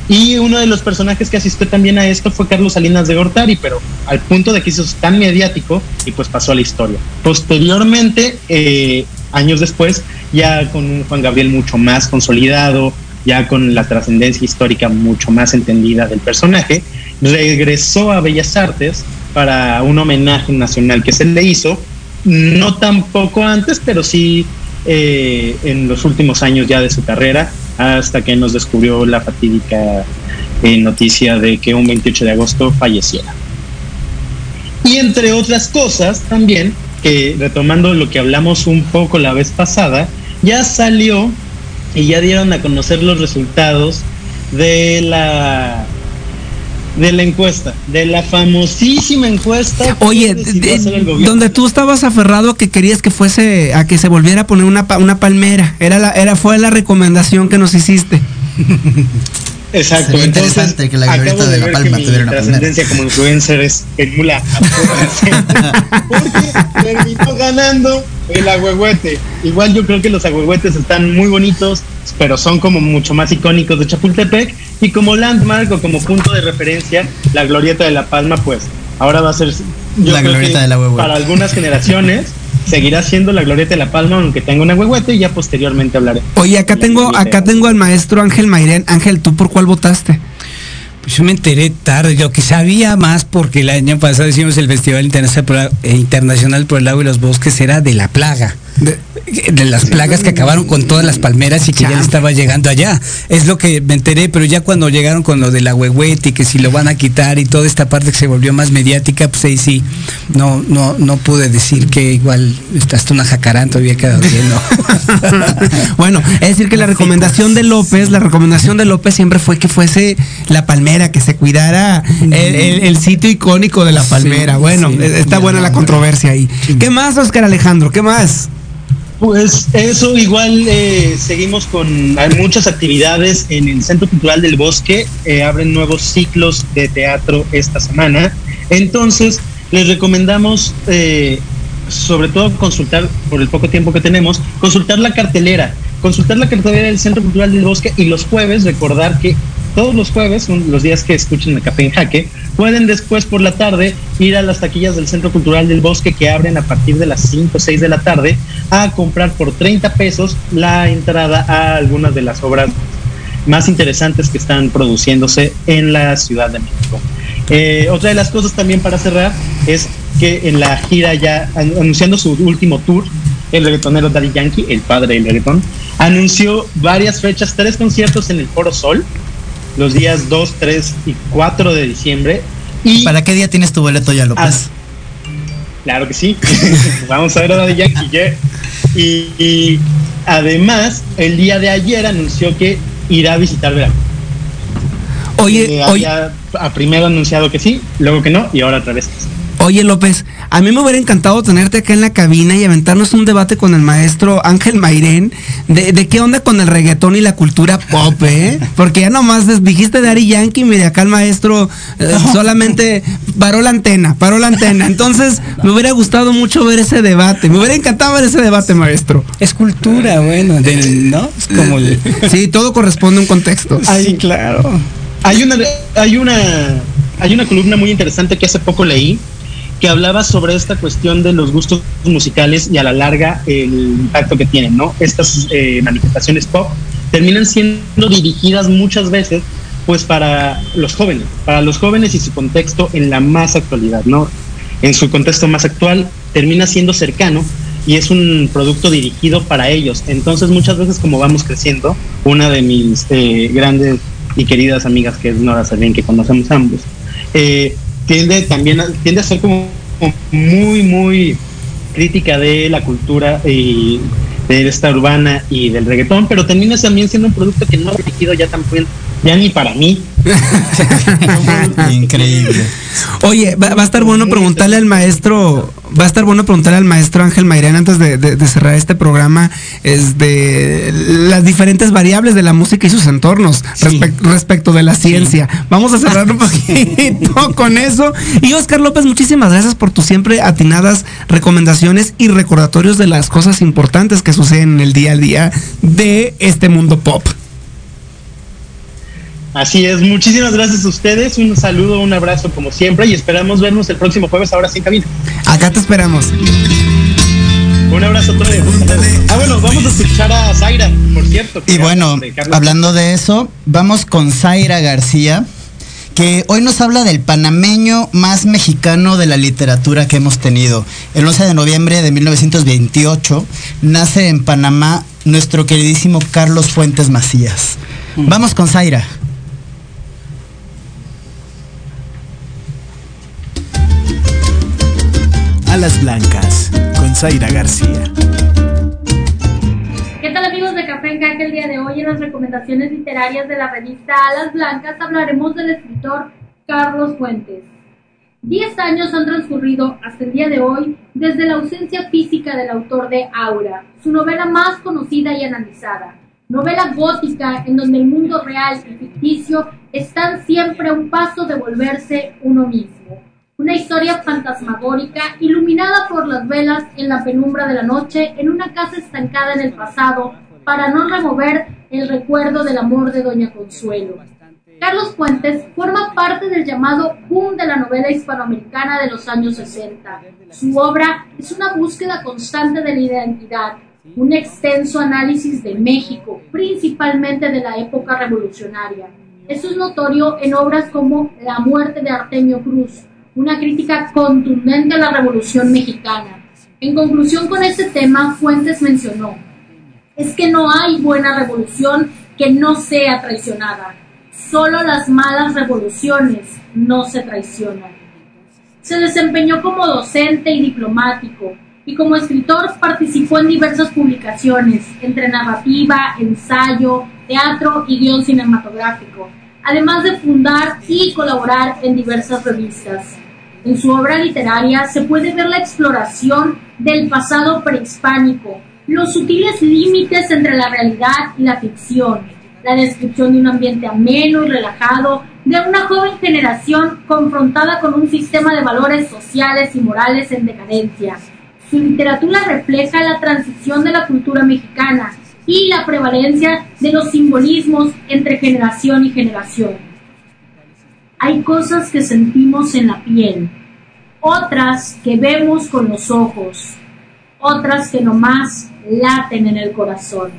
y uno de los personajes que asistió también a esto fue Carlos Salinas de Gortari, pero al punto de que hizo tan mediático y pues pasó a la historia. Posteriormente, eh, años después, ya con un Juan Gabriel mucho más consolidado, ya con la trascendencia histórica mucho más entendida del personaje, regresó a Bellas Artes para un homenaje nacional que se le hizo, no tan poco antes, pero sí eh, en los últimos años ya de su carrera, hasta que nos descubrió la fatídica eh, noticia de que un 28 de agosto falleciera. Y entre otras cosas también, que retomando lo que hablamos un poco la vez pasada, ya salió y ya dieron a conocer los resultados de la de la encuesta, de la famosísima encuesta. Oye, donde tú estabas aferrado a que querías que fuese, a que se volviera a poner una, una palmera, era la, era, fue la recomendación que nos hiciste. Exacto. Sería interesante que la glorieta de, la palma tuviera una como influencer es emula porque terminó ganando el agüehuete. Igual yo creo que los agüehuetes están muy bonitos, pero son como mucho más icónicos de Chapultepec y como landmark o como punto de referencia, la glorieta de la Palma, pues ahora va a ser la glorieta de la para algunas generaciones seguirá siendo la glorieta de la palma aunque tenga una huehuete y ya posteriormente hablaré. Oye, acá tengo, acá tengo al maestro Ángel Mairén. Ángel, ¿tú por cuál votaste? Pues yo me enteré tarde, yo que sabía más porque el año pasado hicimos el Festival Internacional por el Agua y los Bosques, era de la plaga de, las plagas que acabaron con todas las palmeras y que ya estaba llegando allá. Es lo que me enteré, pero ya cuando llegaron con lo de la huehuete y que si lo van a quitar y toda esta parte que se volvió más mediática, pues ahí sí, no, no, no pude decir que igual hasta una jacarán todavía quedado bien, bueno, es decir que la recomendación de López, la recomendación de López siempre fue que fuese la palmera, que se cuidara el, sitio icónico de la palmera. bueno, está buena la controversia ahí. ¿Qué más, Oscar Alejandro? ¿Qué más? Pues eso, igual eh, seguimos con muchas actividades en el Centro Cultural del Bosque, eh, abren nuevos ciclos de teatro esta semana, entonces les recomendamos eh, sobre todo consultar, por el poco tiempo que tenemos, consultar la cartelera, consultar la cartelera del Centro Cultural del Bosque y los jueves recordar que todos los jueves, los días que escuchen el Café en Jaque, pueden después por la tarde ir a las taquillas del Centro Cultural del Bosque que abren a partir de las 5 o 6 de la tarde a comprar por 30 pesos la entrada a algunas de las obras más interesantes que están produciéndose en la Ciudad de México. Eh, otra de las cosas también para cerrar es que en la gira ya anunciando su último tour, el reggaetonero Daddy Yankee, el padre del reggaeton, anunció varias fechas, tres conciertos en el Foro Sol, los días 2, 3 y 4 de diciembre. Y ¿Para qué día tienes tu boleto ya, López? claro que sí. Vamos a ver a de Yankee. Y, y, además, el día de ayer anunció que irá a visitar Veracruz. Oye, eh, oye. A primero anunciado que sí, luego que no, y ahora otra vez que sí. Oye López, a mí me hubiera encantado tenerte acá en la cabina y aventarnos un debate con el maestro Ángel Mairén de, qué onda con el reggaetón y la cultura pop, ¿eh? Porque ya nomás dijiste de Ari Yankee, mire acá el maestro eh, solamente paró la antena, paró la antena. Entonces me hubiera gustado mucho ver ese debate, me hubiera encantado ver ese debate, maestro. Es cultura, bueno, ¿no? Es como Sí, todo corresponde a un contexto. Sí, claro. Hay una, hay una, hay una columna muy interesante que hace poco leí que hablaba sobre esta cuestión de los gustos musicales y a la larga el impacto que tienen, ¿no? Estas eh, manifestaciones pop terminan siendo dirigidas muchas veces pues para los jóvenes, para los jóvenes y su contexto en la más actualidad, ¿no? En su contexto más actual termina siendo cercano y es un producto dirigido para ellos. Entonces muchas veces como vamos creciendo, una de mis eh, grandes y queridas amigas que es Nora Sabien, que conocemos ambos, eh, tiende también a, tiende a ser como muy, muy crítica de la cultura y de esta urbana y del reggaetón, pero termina también siendo un producto que no ha dirigido ya tampoco ya ni para mí. Increíble. Oye, va, a estar bueno preguntarle al maestro, va a estar bueno preguntarle al maestro Ángel Mairán antes de, cerrar este programa, es de las diferentes variables de la música y sus entornos respecto de la ciencia. Vamos a cerrar un poquito con eso. Y Oscar López, muchísimas gracias por tus siempre atinadas recomendaciones y recordatorios de las cosas importantes que suceden en el día a día de este mundo pop. Así es, muchísimas gracias a ustedes, un saludo, un abrazo como siempre y esperamos vernos el próximo jueves ahora sin cabina. Acá te esperamos. Un abrazo a todos. Ah, bueno, vamos a escuchar a Zaira, por cierto. Y bueno, hablando de eso, vamos con Zaira García, que hoy nos habla del panameño más mexicano de la literatura que hemos tenido. El 11 de noviembre de 1928 nace en Panamá nuestro queridísimo Carlos Fuentes Macías. Mm. Vamos con Zaira. Alas Blancas con Zaira García. ¿Qué tal amigos de Café en Caca? El día de hoy en las recomendaciones literarias de la revista Alas Blancas hablaremos del escritor Carlos Fuentes. Diez años han transcurrido hasta el día de hoy desde la ausencia física del autor de Aura, su novela más conocida y analizada. Novela gótica en donde el mundo real y ficticio están siempre a un paso de volverse uno mismo una historia fantasmagórica iluminada por las velas en la penumbra de la noche en una casa estancada en el pasado para no remover el recuerdo del amor de Doña Consuelo. Carlos Fuentes forma parte del llamado boom de la novela hispanoamericana de los años 60. Su obra es una búsqueda constante de la identidad, un extenso análisis de México, principalmente de la época revolucionaria. Eso es notorio en obras como La muerte de Artemio Cruz, una crítica contundente a la Revolución Mexicana. En conclusión con este tema, Fuentes mencionó, es que no hay buena revolución que no sea traicionada. Solo las malas revoluciones no se traicionan. Se desempeñó como docente y diplomático, y como escritor participó en diversas publicaciones, entre narrativa, ensayo, teatro y guion cinematográfico, además de fundar y colaborar en diversas revistas. En su obra literaria se puede ver la exploración del pasado prehispánico, los sutiles límites entre la realidad y la ficción, la descripción de un ambiente ameno y relajado de una joven generación confrontada con un sistema de valores sociales y morales en decadencia. Su literatura refleja la transición de la cultura mexicana y la prevalencia de los simbolismos entre generación y generación. Hay cosas que sentimos en la piel, otras que vemos con los ojos, otras que nomás laten en el corazón.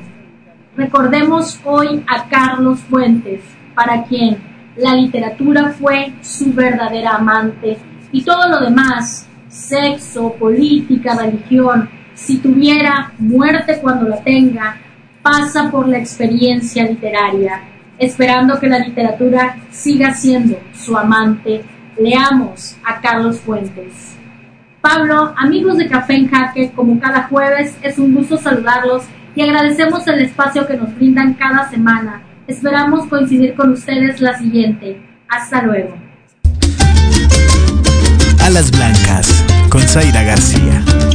Recordemos hoy a Carlos Fuentes, para quien la literatura fue su verdadera amante y todo lo demás, sexo, política, religión, si tuviera muerte cuando la tenga, pasa por la experiencia literaria esperando que la literatura siga siendo su amante. Leamos a Carlos Fuentes. Pablo, amigos de Café en Jaque, como cada jueves, es un gusto saludarlos y agradecemos el espacio que nos brindan cada semana. Esperamos coincidir con ustedes la siguiente. Hasta luego. Alas Blancas, con Zaira García.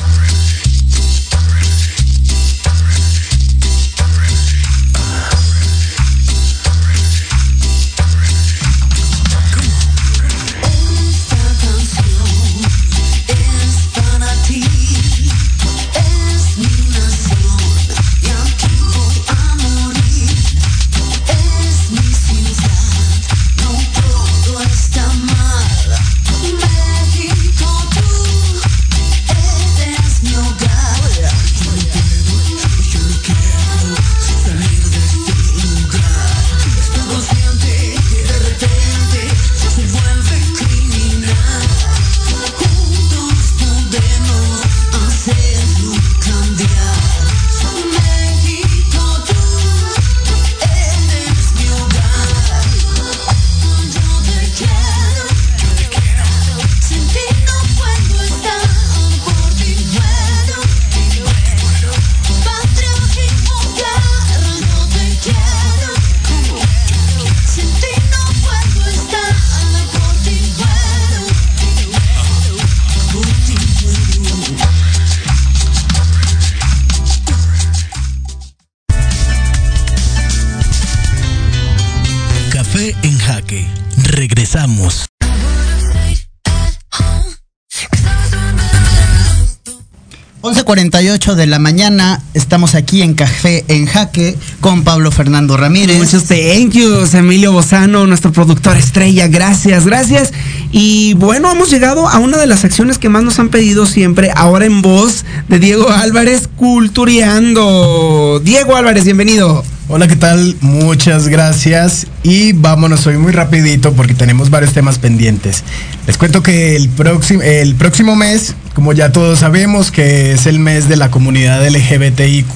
11.48 de la mañana, estamos aquí en Café en Jaque con Pablo Fernando Ramírez. Muchos thank yous, Emilio Bozano, nuestro productor estrella, gracias, gracias. Y bueno, hemos llegado a una de las secciones que más nos han pedido siempre, ahora en voz de Diego Álvarez, Cultureando. Diego Álvarez, bienvenido. Hola, ¿qué tal? Muchas gracias y vámonos hoy muy rapidito porque tenemos varios temas pendientes. Les cuento que el próximo, el próximo mes, como ya todos sabemos, que es el mes de la comunidad LGBTIQ+,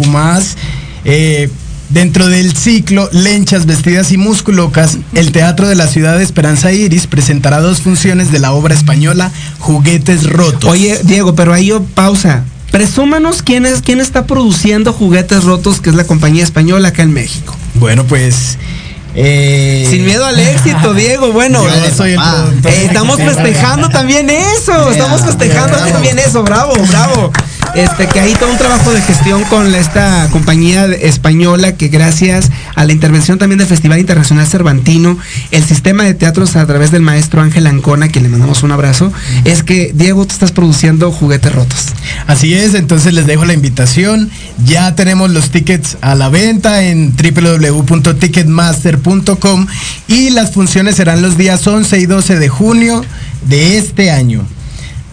eh, Dentro del ciclo Lenchas Vestidas y Musculocas, el Teatro de la Ciudad de Esperanza Iris presentará dos funciones de la obra española Juguetes Rotos. Oye, Diego, pero ahí yo pausa. Presúmanos quién es quién está produciendo Juguetes Rotos, que es la compañía española acá en México. Bueno, pues eh... Sin miedo al éxito, Diego. Bueno, soy el eh, estamos festejando también eso. Estamos festejando también eso. Bravo, bravo. Este, que hay todo un trabajo de gestión con esta compañía española que gracias a la intervención también del Festival Internacional Cervantino, el sistema de teatros a través del maestro Ángel Ancona, que le mandamos un abrazo, es que Diego, tú estás produciendo juguetes rotos. Así es, entonces les dejo la invitación. Ya tenemos los tickets a la venta en www.ticketmaster.com y las funciones serán los días 11 y 12 de junio de este año.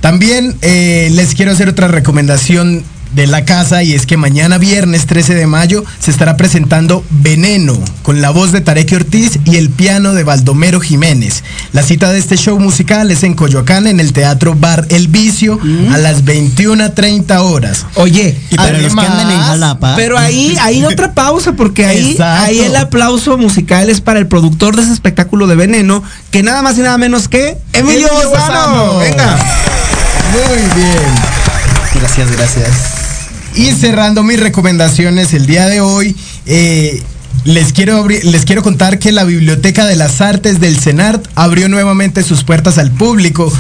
También eh, les quiero hacer otra recomendación de la casa y es que mañana viernes 13 de mayo se estará presentando Veneno con la voz de Tarek Ortiz y el piano de Baldomero Jiménez. La cita de este show musical es en Coyoacán en el Teatro Bar El Vicio a las 21.30 horas. Oye, Y para los que andan en Jalapa. Pero ahí hay otra pausa porque ahí, Exacto. ahí el aplauso musical es para el productor de ese espectáculo de Veneno, que nada más y nada menos que Emilio Emilio. Bozano. Venga. Muy bien. Gracias, gracias. Y cerrando mis recomendaciones el día de hoy, eh, les, quiero les quiero contar que la Biblioteca de las Artes del CENART abrió nuevamente sus puertas al público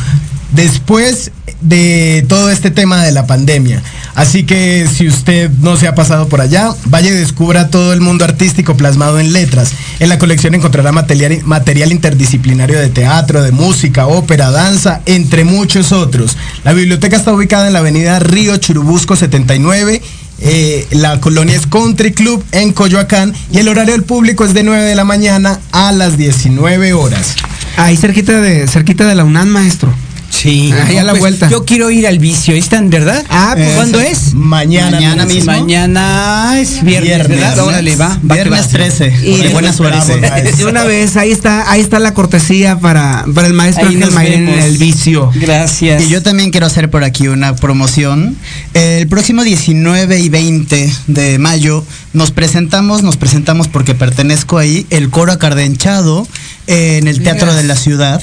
después de todo este tema de la pandemia. Así que si usted no se ha pasado por allá, vaya y descubra todo el mundo artístico plasmado en letras. En la colección encontrará material, interdisciplinario de teatro, de música, ópera, danza, entre muchos otros. La biblioteca está ubicada en la avenida Río Churubusco 79. eh, la colonia es Country Club en Coyoacán y el horario del público es de 9 de la mañana a las 19 horas. Ahí cerquita de, cerquita de la UNAM, maestro. Sí. Ahí a la pues, vuelta. Yo quiero ir al vicio. ¿Están, verdad? Ah, pues, ¿Cuándo es? Mañana, Mañana mismo. Mañana es viernes, Viernes. ¿verdad? Órale, va. va Viernes va. 13. Y- de buena suerte. De una vez, ahí está, ahí está la cortesía para, para el maestro Ahí Ángel en el vicio. Gracias. Y yo también quiero hacer por aquí una promoción. El próximo 19 y 20 de mayo nos presentamos, nos presentamos porque pertenezco ahí, el coro acardenchado eh, en el Teatro de la Ciudad.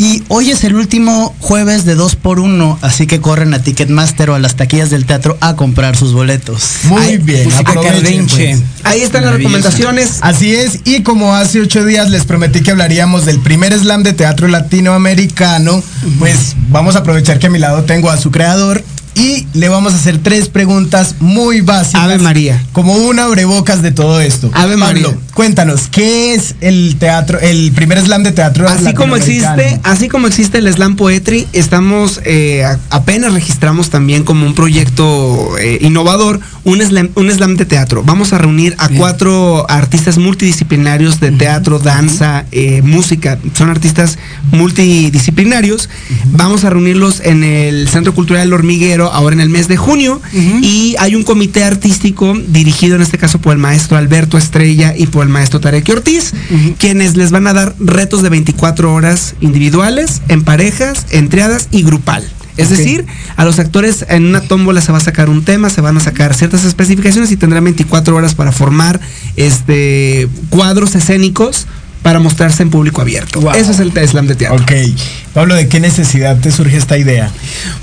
Y hoy es el último jueves de 2 por 1 así que corren a Ticketmaster o a las taquillas del teatro a comprar sus boletos. Muy Ay, bien, aprovechen, pues. Ahí están las recomendaciones. Así es, y como hace ocho días les prometí que hablaríamos del primer slam de teatro latinoamericano, pues vamos a aprovechar que a mi lado tengo a su creador le vamos a hacer tres preguntas muy básicas. Ave María. Como un abrebocas de todo esto. Ave Pablo, María. cuéntanos, ¿qué es el teatro, el primer slam de teatro Así como existe, así como existe el Slam Poetry, estamos eh, apenas registramos también como un proyecto eh, innovador un slam, un slam de teatro. Vamos a reunir a cuatro artistas multidisciplinarios de teatro, danza, eh, música. Son artistas multidisciplinarios. Vamos a reunirlos en el Centro Cultural El Hormiguero ahora en el mes de junio y hay un comité artístico dirigido en este caso por el maestro Alberto Estrella y por el maestro Tarek Ortiz, quienes les van a dar retos de 24 horas individuales, en parejas, en triadas y grupal. Es decir, a los actores en una tómbola se va a sacar un tema, se van a sacar ciertas especificaciones y tendrán 24 horas para formar este cuadros escénicos para mostrarse en público abierto. Wow. Eso es el slam de teatro. Ok. Pablo, ¿de qué necesidad te surge esta idea?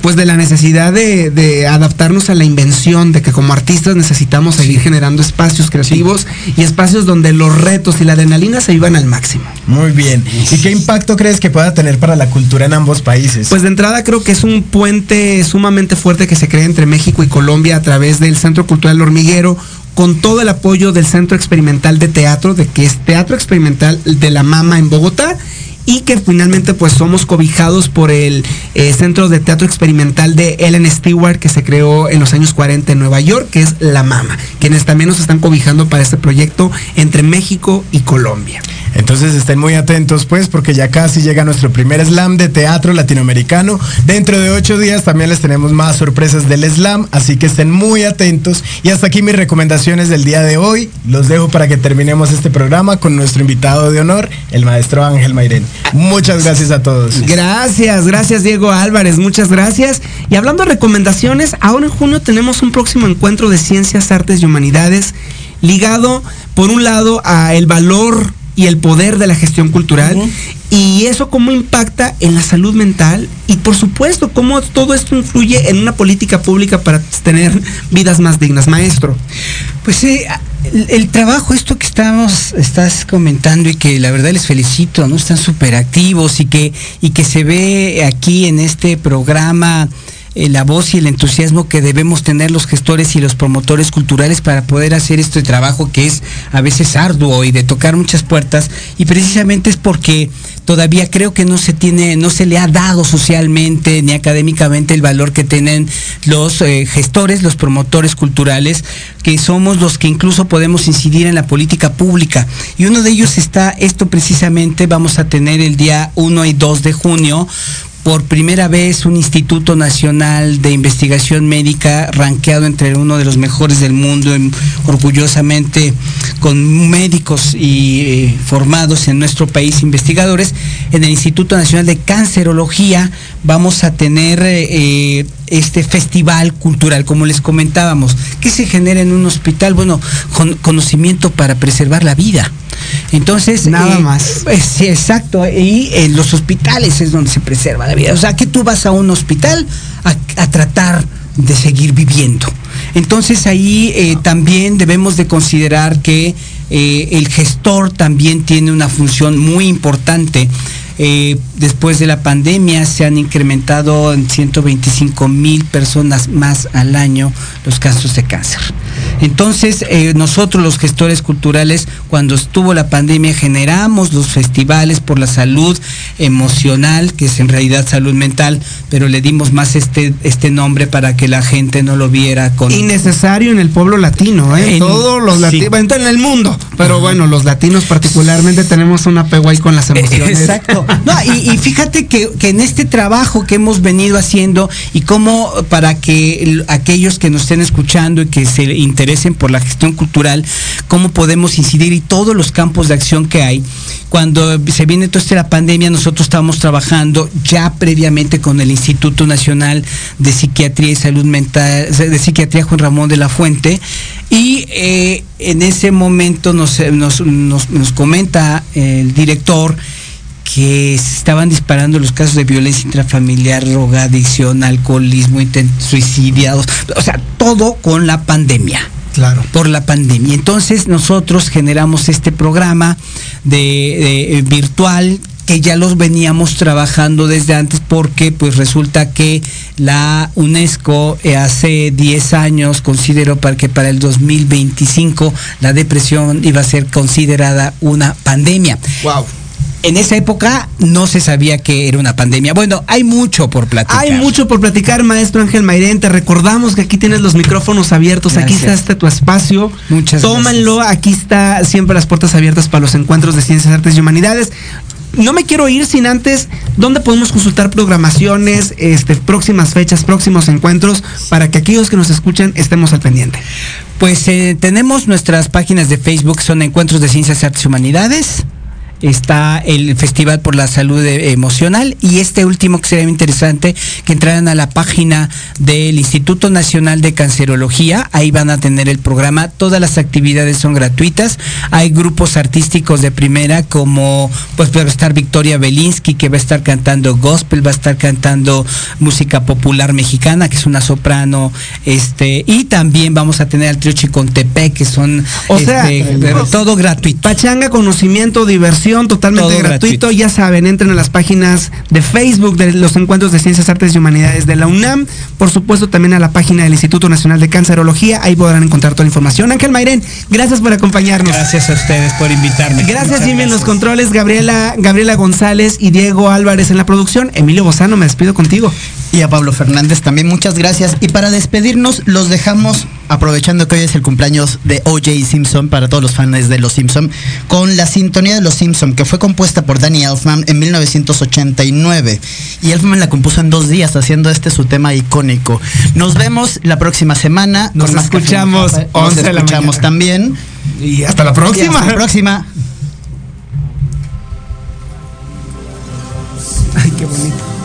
Pues de la necesidad de, de adaptarnos a la invención, de que como artistas necesitamos seguir generando espacios creativos y espacios donde los retos y la adrenalina se vivan al máximo. Muy bien. ¿Y qué impacto crees que pueda tener para la cultura en ambos países? Pues de entrada creo que es un puente sumamente fuerte que se crea entre México y Colombia a través del Centro Cultural Hormiguero, con todo el apoyo del Centro Experimental de Teatro, de que es Teatro Experimental de la Mama en Bogotá. y que finalmente pues somos cobijados por el eh, Centro de Teatro Experimental de Ellen Stewart que se creó en los años 40 en Nueva York, que es La Mama, quienes también nos están cobijando para este proyecto entre México y Colombia. Entonces estén muy atentos pues porque ya casi llega nuestro primer slam de teatro latinoamericano. Dentro de ocho días también les tenemos más sorpresas del slam, así que estén muy atentos. Y hasta aquí mis recomendaciones del día de hoy. Los dejo para que terminemos este programa con nuestro invitado de honor, el maestro Ángel Mairén. Muchas gracias a todos. Gracias, gracias Diego Álvarez, muchas gracias. Y hablando de recomendaciones, ahora en junio tenemos un próximo encuentro de ciencias, artes y humanidades ligado, por un lado, a el valor y el poder de la gestión cultural y eso cómo impacta en la salud mental y por supuesto cómo todo esto influye en una política pública para tener vidas más dignas, maestro. Pues eh, el, trabajo, esto que estamos, estás comentando y que la verdad les felicito, ¿no? Están súper activos y que, y que se ve aquí en este programa eh, la voz y el entusiasmo que debemos tener los gestores y los promotores culturales para poder hacer este trabajo que es a veces arduo y de tocar muchas puertas y precisamente es porque todavía creo que no se tiene, no se le ha dado socialmente ni académicamente el valor que tienen los eh, gestores, los promotores culturales, que somos los que incluso podemos incidir en la política pública. Y uno de ellos está esto precisamente, vamos a tener el día 1 y 2 de junio por primera vez un Instituto Nacional de Investigación Médica ranqueado entre uno de los mejores del mundo, orgullosamente con médicos y eh, formados en nuestro país investigadores. En el Instituto Nacional de Cancerología vamos a tener eh, este festival cultural, como les comentábamos. ¿Qué se genera en un hospital? Bueno, conocimiento para preservar la vida. Entonces, nada eh, más. Sí, exacto. Y en los hospitales es donde se preserva la vida. O sea, que tú vas a un hospital a, tratar de seguir viviendo. Entonces ahí eh, también debemos de considerar que eh, el gestor también tiene una función muy importante eh, después de la pandemia se han incrementado en 125 mil personas más al año los casos de cáncer. Entonces, eh, nosotros los gestores culturales, cuando estuvo la pandemia, generamos los festivales por la salud emocional, que es en realidad salud mental, pero le dimos más este, este nombre para que la gente no lo viera con... Innecesario en el pueblo latino, ¿eh? En, Todos los latinos, en el mundo, pero bueno, los latinos particularmente tenemos un apego ahí con las emociones. Exacto. No, y, fíjate que, en este trabajo que hemos venido haciendo y cómo para que aquellos que nos estén escuchando y que se interesen por la gestión cultural, cómo podemos incidir y todos los campos de acción que hay. Cuando se viene toda esta pandemia, nosotros estábamos trabajando ya previamente con el Instituto Nacional de Psiquiatría y Salud Mental, de Psiquiatría Juan Ramón de la Fuente, y eh, en ese momento nos, nos comenta el director, que se estaban disparando los casos de violencia intrafamiliar, drogadicción, alcoholismo, suicidiados, o sea, todo con la pandemia. Claro. Por la pandemia. Entonces nosotros generamos este programa de, eh, virtual que ya los veníamos trabajando desde antes porque pues resulta que la UNESCO eh, hace 10 años consideró para que para el 2025 la depresión iba a ser considerada una pandemia. Wow en esa época no se sabía que era una pandemia. Bueno, hay mucho por platicar. Hay mucho por platicar, maestro Ángel Mairén. Te recordamos que aquí tienes los micrófonos abiertos. Aquí está este tu espacio. Muchas Tómanlo. Aquí está siempre las puertas abiertas para los encuentros de ciencias, artes y humanidades. No me quiero ir sin antes, ¿dónde podemos consultar programaciones, este, próximas fechas, próximos encuentros, para que aquellos que nos escuchan estemos al pendiente? Pues eh, tenemos nuestras páginas de Facebook, son Encuentros de Ciencias, Artes y Humanidades está el Festival por la Salud Emocional y este último que sería interesante que entraran a la página del Instituto Nacional de Cancerología, ahí van a tener el programa, todas las actividades son gratuitas, hay grupos artísticos de primera como pues va a estar Victoria Belinsky que va a estar cantando gospel, va a estar cantando música popular mexicana que es una soprano, este y también vamos a tener al trío Chicontepec que son o sea, este, todo gratuito. Pachanga, conocimiento, diversión información totalmente gratuito. Ya saben, entren a las páginas de Facebook de los encuentros de Ciencias, Artes y Humanidades de la UNAM. Por supuesto, también a la página del Instituto Nacional de Cancerología. Ahí podrán encontrar toda la información. Ángel Mairén, gracias por acompañarnos. Gracias a ustedes por invitarme. Gracias, Jimmy, en los controles. Gabriela, Gabriela González y Diego Álvarez en la producción. Emilio Bozano, me despido contigo. Y a Pablo Fernández también, muchas gracias. Y para despedirnos, los dejamos aprovechando que hoy es el cumpleaños de O.J. Simpson, para todos los fans de Los Simpson, con la sintonía de Los Simpson, que fue compuesta por Danny Elfman en 1989. Y Elfman la compuso en dos días, haciendo este su tema icónico. Nos vemos la próxima semana. Nos escuchamos, Nos escuchamos también. Y hasta la próxima. hasta la próxima. Ay, qué bonito.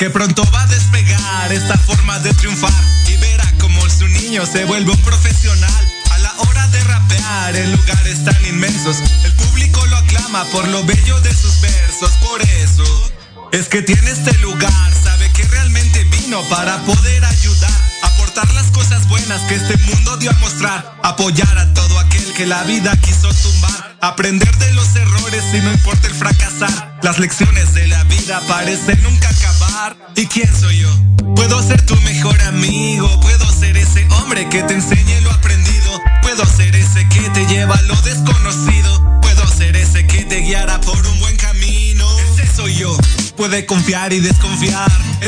Que pronto va a despegar esta forma de triunfar y verá como su niño se vuelve un profesional. A la hora de rapear en lugares tan inmensos, el público lo aclama por lo bello de sus versos, por eso. Es que tiene este lugar, sabe que realmente vino para poder ayudar, aportar las cosas buenas que este a mostrar, apoyar a todo aquel que la vida quiso tumbar, aprender de los errores y no importa el fracasar, las lecciones de la vida parecen nunca acabar. ¿Y quién soy yo? Puedo ser tu mejor amigo, puedo ser ese hombre que te enseñe lo aprendido, puedo ser ese que te lleva a lo desconocido, puedo ser ese que te guiará por un buen camino. Ese soy yo. Puede confiar y desconfiar.